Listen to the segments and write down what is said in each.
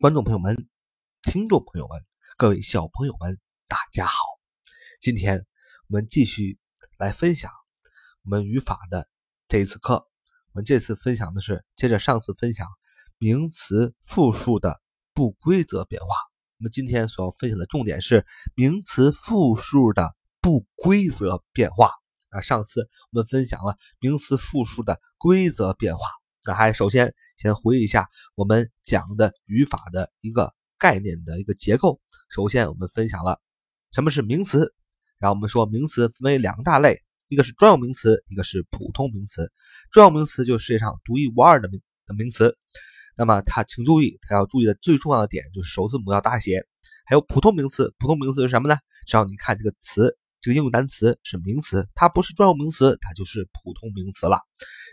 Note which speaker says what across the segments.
Speaker 1: 观众朋友们、听众朋友们、各位小朋友们，大家好！今天我们继续来分享我们语法的这一次课。我们这次分享的是接着上次分享名词复数的不规则变化。我们今天所要分享的重点是名词复数的不规则变化。啊，上次我们分享了名词复数的规则变化。那还首先先回忆一下我们讲的语法的一个概念的一个结构。首先我们分享了什么是名词，然后我们说名词分为两大类，一个是专有名词，一个是普通名词。专有名词就是世界上独一无二的名的名词。那么它请注意，它要注意的最重要的点就是首字母要大写。还有普通名词，普通名词是什么呢？只要你看这个词。这个英语单词是名词，它不是专有名词，它就是普通名词了。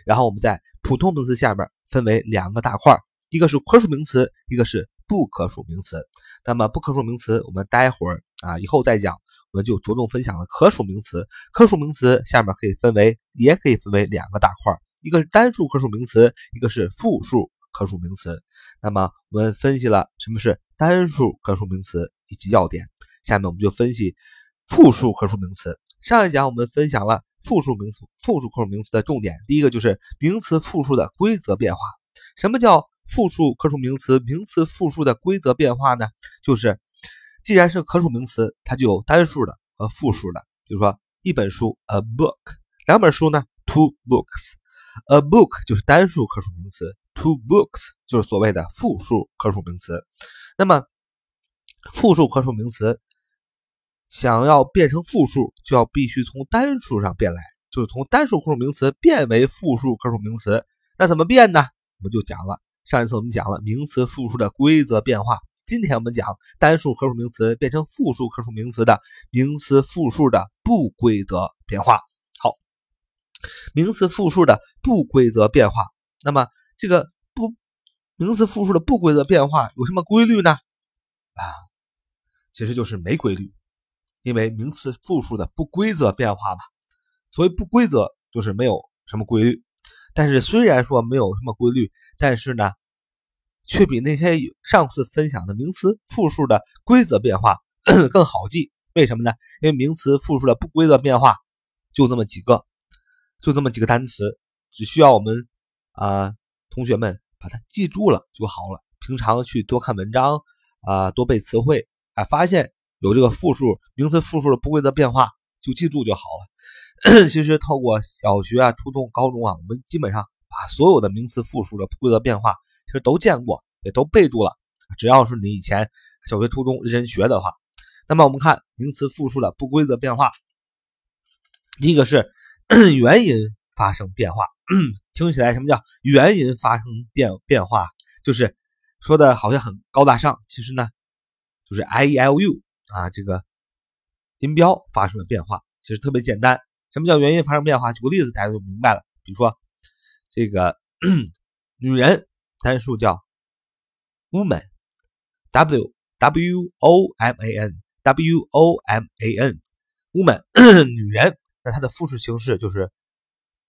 Speaker 1: 然后我们在普通名词下面分为两个大块，一个是可数名词，一个是不可数名词。那么不可数名词我们待会儿啊以后再讲，我们就着重分享了可数名词。可数名词下面可以分为，也可以分为两个大块，一个是单数可数名词，一个是复数可数名词。那么我们分析了什么是单数可数名词以及要点，下面我们就分析。复数可数名词，上一讲我们分享了复数名词、复数可数名词的重点。第一个就是名词复数的规则变化。什么叫复数可数名词？名词复数的规则变化呢？就是既然是可数名词，它就有单数的和复数的。比如说一本书，a book；两本书呢，two books。a book 就是单数可数名词，two books 就是所谓的复数可数名词。那么复数可数名词。想要变成复数，就要必须从单数上变来，就是从单数可数名词变为复数可数名词。那怎么变呢？我们就讲了，上一次我们讲了名词复数的规则变化。今天我们讲单数可数名词变成复数可数名词的名词复数的不规则变化。好，名词复数的不规则变化。那么这个不名词复数的不规则变化有什么规律呢？啊，其实就是没规律。因为名词复数的不规则变化嘛，所以不规则就是没有什么规律。但是虽然说没有什么规律，但是呢，却比那些上次分享的名词复数的规则变化 更好记。为什么呢？因为名词复数的不规则变化就那么几个，就这么几个单词，只需要我们啊同学们把它记住了就好了。平常去多看文章啊，多背词汇啊，发现。有这个复数名词复数的不规则变化，就记住就好了。其实透过小学啊、初中、高中啊，我们基本上把所有的名词复数的不规则变化，其实都见过，也都背住了。只要是你以前小学、初中认真学的话，那么我们看名词复数的不规则变化，第一个是 原因发生变化。听起来什么叫原因发生变变化？就是说的好像很高大上，其实呢，就是 I E L U。啊，这个音标发生了变化，其实特别简单。什么叫原因发生变化？举个例子，大家就明白了。比如说，这个 女人单数叫 woman，w w o m a n w o m a n，woman 女人。那它的复数形式就是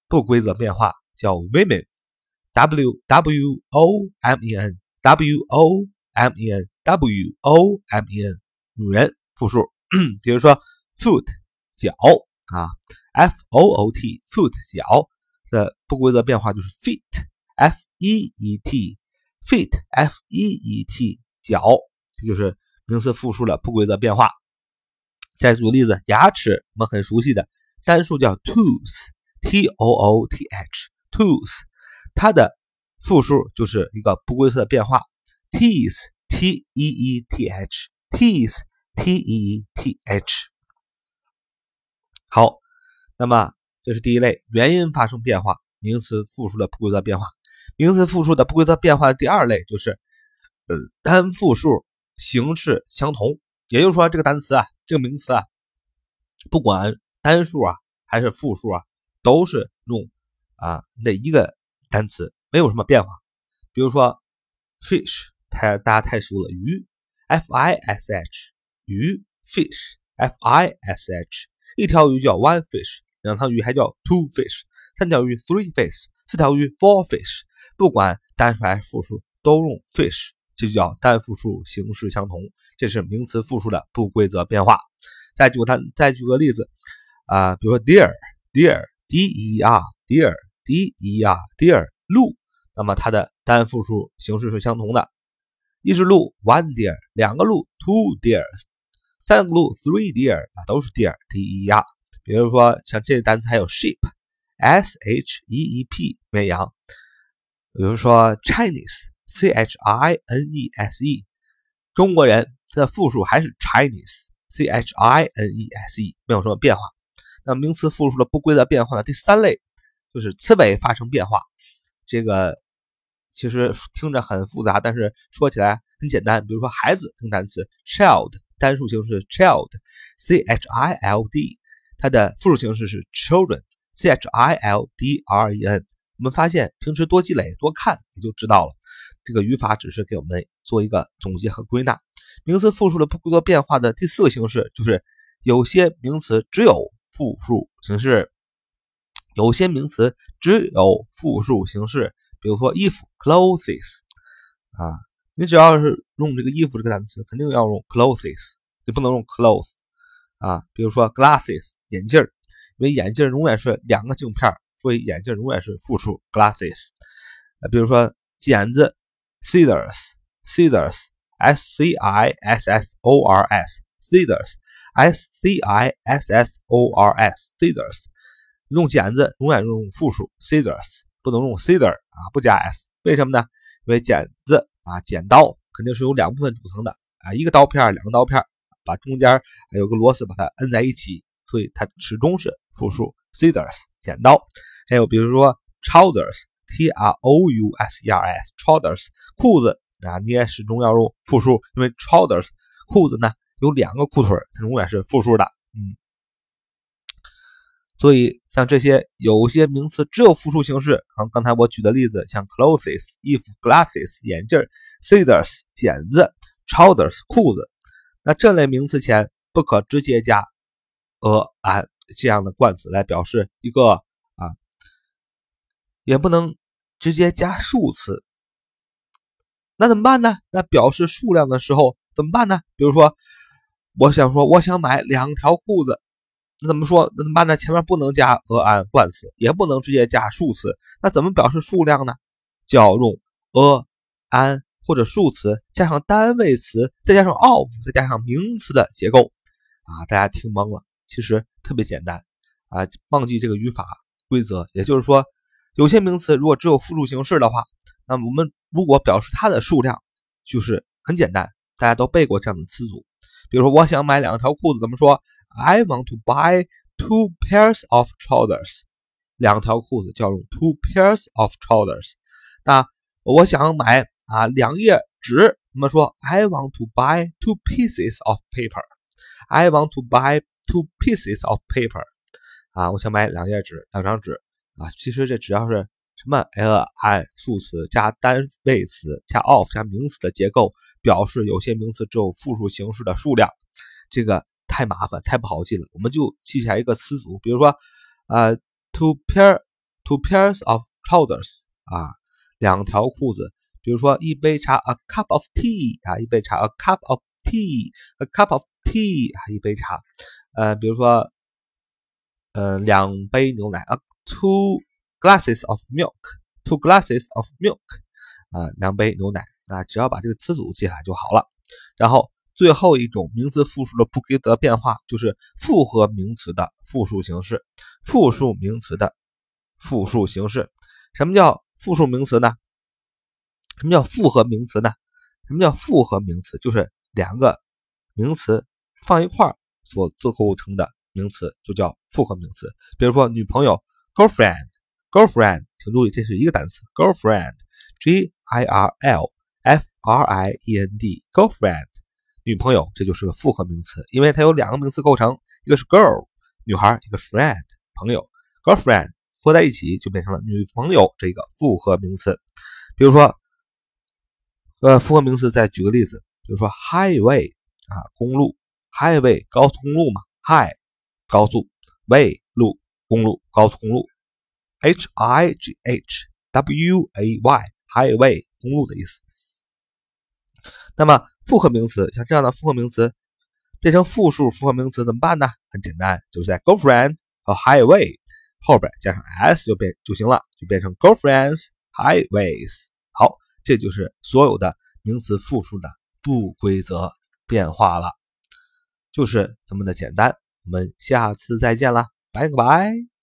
Speaker 1: 不规则变化，叫 women，w w o m e n w o m e n w o m e n。女人复数，比如说 foot 脚啊，f o o t foot 脚的不规则变化就是 feet f e e t feet f e e t 脚，这就是名词复数的不规则变化。再举个例子，牙齿我们很熟悉的单数叫 tooth t o o t h tooth，它的复数就是一个不规则变化。teeth t e e t h teeth T E T H，好，那么这是第一类原因发生变化，名词复数的不规则变化。名词复数的不规则变化的第二类就是，呃，单复数形式相同，也就是说这个单词啊，这个名词啊，不管单数啊还是复数啊，都是用啊那一个单词，没有什么变化。比如说 fish，太大家太熟了，鱼，F I S H。鱼 fish，f i s h，一条鱼叫 one fish，两条鱼还叫 two fish，三条鱼 three fish，四条鱼 four fish。不管单数还是复数，都用 fish 这就叫单复数形式相同，这是名词复数的不规则变化。再举个单，再举个例子啊，比如说 deer，deer，d-e-r，deer，d-e-r，deer，鹿，那么它的单复数形式是相同的，一只鹿 one deer，两个鹿 two deer，三个鹿 three deer，啊都是 deer，d-e-r。比如说像这个单词还有 sheep，s-h-e-e-p，绵羊。比如说 Chinese，c-h-i-n-e-s-e，中国人它的复数还是 Chinese，c-h-i-n-e-s-e，没有什么变化。那名词复数的不规则变化呢？第三类就是词尾发生变化。这个其实听着很复杂，但是说起来很简单。比如说孩子这个单词 child，单数形式 child，c-h-i-l-d，它的复数形式是 children，c-h-i-l-d-r-e-n。我们发现，平时多积累、多看，你就知道了。这个语法只是给我们做一个总结和归纳。名词复数的不规则变化的第四个形式，就是有些名词只有复数形式。有些名词只有复数形式，比如说衣服 clothes 啊，你只要是用这个衣服这个单词，肯定要用 clothes，你不能用 clothes 啊。比如说 glasses 眼镜，因为眼镜永远是两个镜片。所以眼镜永远是复数 glasses。呃，比如说剪子 scissors，scissors，s c i s s o r s，scissors，s c i s s o r s，scissors。用剪子永远用复数 scissors，不能用 scissor 啊，不加 s。为什么呢？因为剪子啊，剪刀肯定是由两部分组成的啊，一个刀片，两个刀片，把中间还有个螺丝把它摁在一起，所以它始终是复数 scissors，剪刀。还有比如说 trousers，t r o u s e r s，trousers 裤子啊，你也始终要用复数，因为 trousers 裤子呢有两个裤腿，它永远是复数的，嗯。所以像这些有些名词只有复数形式，刚刚才我举的例子，像 clothes 衣服，glasses 眼镜，scissors 剪子，trousers 裤子，那这类名词前不可直接加 a an 这样的冠词来表示一个啊。也不能直接加数词，那怎么办呢？那表示数量的时候怎么办呢？比如说，我想说我想买两条裤子，那怎么说？那怎么办呢？前面不能加 a an 冠词，也不能直接加数词，那怎么表示数量呢？就要用 a an 或者数词加上单位词，再加上 of，再加上名词的结构啊！大家听懵了，其实特别简单啊！忘记这个语法规则，也就是说。有些名词如果只有复数形式的话，那我们如果表示它的数量，就是很简单，大家都背过这样的词组。比如说，我想买两条裤子，怎么说？I want to buy two pairs of trousers。两条裤子就要用 two pairs of trousers。那我想买啊两页纸，怎么说？I want to buy two pieces of paper。I want to buy two pieces of paper。啊，我想买两页纸，两张纸。啊，其实这只要是什么 l i 数词加单位词加 of 加名词的结构，表示有些名词只有复数形式的数量，这个太麻烦，太不好记了。我们就记下一个词组，比如说，呃，two pair two pairs of trousers 啊，两条裤子。比如说一杯茶，a cup of tea 啊，一杯茶，a cup of tea，a cup of tea 啊，一杯茶。呃，比如说，呃，两杯牛奶，a。Two glasses of milk. Two glasses of milk. 啊，两杯牛奶。啊，只要把这个词组记下来就好了。然后最后一种名词复数的不规则变化，就是复合名词的复数形式。复数名词的复数形式。什么叫复数名词呢？什么叫复合名词呢？什么叫复合名词？就是两个名词放一块儿所组构成的名词，就叫复合名词。比如说女朋友，girlfriend。girlfriend 请注意这是一个单词 girlfriend girlfriend girlfriend 女朋友这就是个复合名词因为它有两个名词构成一个是 girl 女孩一个 friend 朋友。girlfriend 合在一起就变成了女朋友这个复合名词。比如说呃复合名词再举个例子比如说 highway 啊公路 highway 高速公路嘛 high 高速 way 路公路高速公路，H I G H W A Y，highway，公路的意思。那么复合名词像这样的复合名词变成复数复合名词怎么办呢？很简单，就是在 girlfriend 和 highway 后边加上 s 就变就行了，就变成 girlfriends highways。好，这就是所有的名词复数的不规则变化了，就是这么的简单。我们下次再见了，拜个拜。